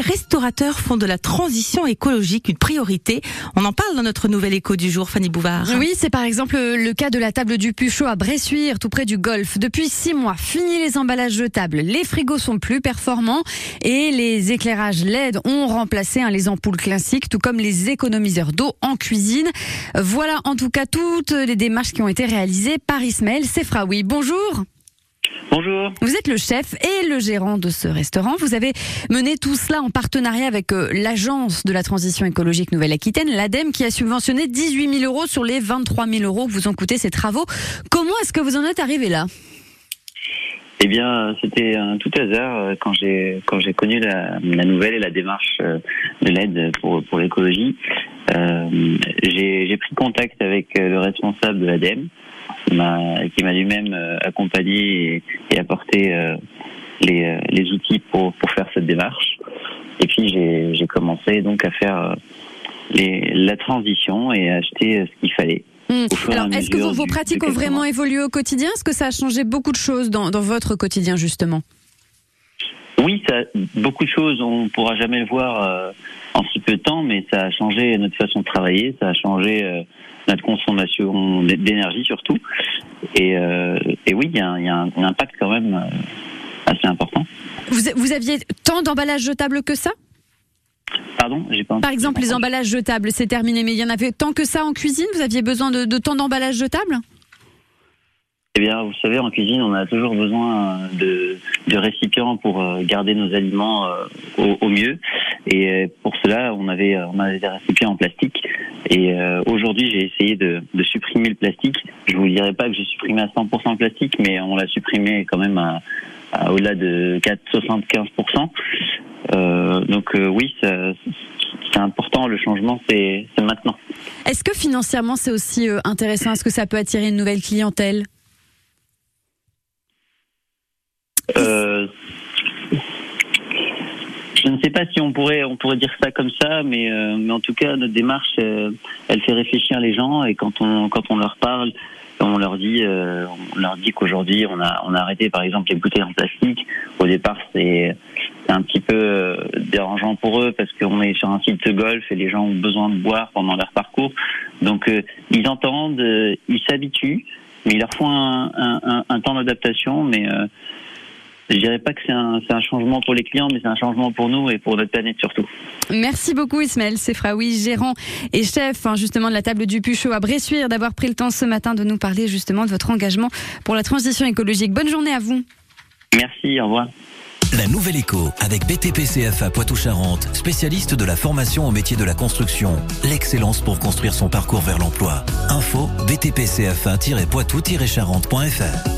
restaurateurs font de la transition écologique une priorité. On en parle dans notre nouvel écho du jour, Fanny Bouvard. Oui, c'est par exemple le cas de la table du Puchot à Bressuire, tout près du Golfe. Depuis six mois, fini les emballages jetables. Les frigos sont plus performants et les éclairages LED ont remplacé hein, les ampoules classiques, tout comme les économiseurs d'eau en cuisine. Voilà en tout cas toutes les démarches qui ont été réalisées par Ismaël Sefraoui. Bonjour. Bonjour. Vous êtes le chef et le gérant de ce restaurant. Vous avez mené tout cela en partenariat avec euh, l'Agence de la transition écologique Nouvelle-Aquitaine, l'ADEME, qui a subventionné 18 000 euros sur les 23 000 euros que vous ont coûté ces travaux. Comment est-ce que vous en êtes arrivé là? Eh bien, c'était un tout hasard euh, quand j'ai quand j'ai connu la, la, nouvelle et la démarche euh, de l'aide pour pour l'écologie. Euh, j'ai pris contact avec le responsable de l'ADEME qui m'a lui-même euh, accompagné et, apporté euh, les, euh, les, outils pour, pour faire cette démarche. Et puis j'ai commencé donc à faire les, la transition et à acheter ce qu'il fallait. Hmm. Alors, est-ce que vos, pratiques ont vraiment évolué au quotidien? Est-ce que ça a changé beaucoup de choses dans, dans votre quotidien, justement? Oui, ça, beaucoup de choses. On ne pourra jamais le voir en si peu de temps, mais ça a changé notre façon de travailler, ça a changé notre consommation d'énergie surtout. Et, euh, et oui, il y, a, un, impact quand même euh, assez important. Vous, vous aviez tant d'emballages jetables que ça? Pardon, j'ai pas. Par exemple, les emballages jetables, c'est terminé, mais il y en avait tant que ça en cuisine? Vous aviez besoin de, de tant d'emballages jetables? Eh bien, vous savez, en cuisine, on a toujours besoin de, de récipients pour euh, garder nos aliments au, au, mieux. Et pour cela, on avait, on avait des récipients en plastique. Et euh, aujourd'hui, j'ai essayé de, de, supprimer le plastique. Je vous dirais pas que j'ai supprimé à 100% le plastique, mais on l'a supprimé quand même au-delà de 4, 75%. Euh, donc euh, oui, c'est important. Le changement, c'est maintenant. Est-ce que financièrement, c'est aussi euh, intéressant? Est-ce que ça peut attirer une nouvelle clientèle? Euh, je ne sais pas si on pourrait on pourrait dire ça comme ça, mais euh, mais en tout cas notre démarche euh, elle fait réfléchir les gens et quand on quand on leur parle, on leur dit euh, on leur dit qu'aujourd'hui on a on a arrêté par exemple les bouteilles en plastique. Au départ c'est un petit peu dérangeant pour eux parce qu'on est sur un site de golf et les gens ont besoin de boire pendant leur parcours. Donc ils entendent, ils s'habituent, mais il leur faut un, un, un temps d'adaptation, mais je dirais pas que c'est un, un, changement pour les clients, mais c'est un changement pour nous et pour notre planète surtout. Merci beaucoup Ismaël Sefraoui, gérant et chef hein, justement de la table du Puchot à Bressuire, d'avoir pris le temps ce matin de nous parler justement de votre engagement pour la transition écologique. Bonne journée à vous. Merci, au revoir. La nouvelle écho avec BTPCFA Poitou-Charentes, spécialiste de la formation au métier de la construction. L'excellence pour construire son parcours vers l'emploi. Info btpcfa-poitou-charentes.fr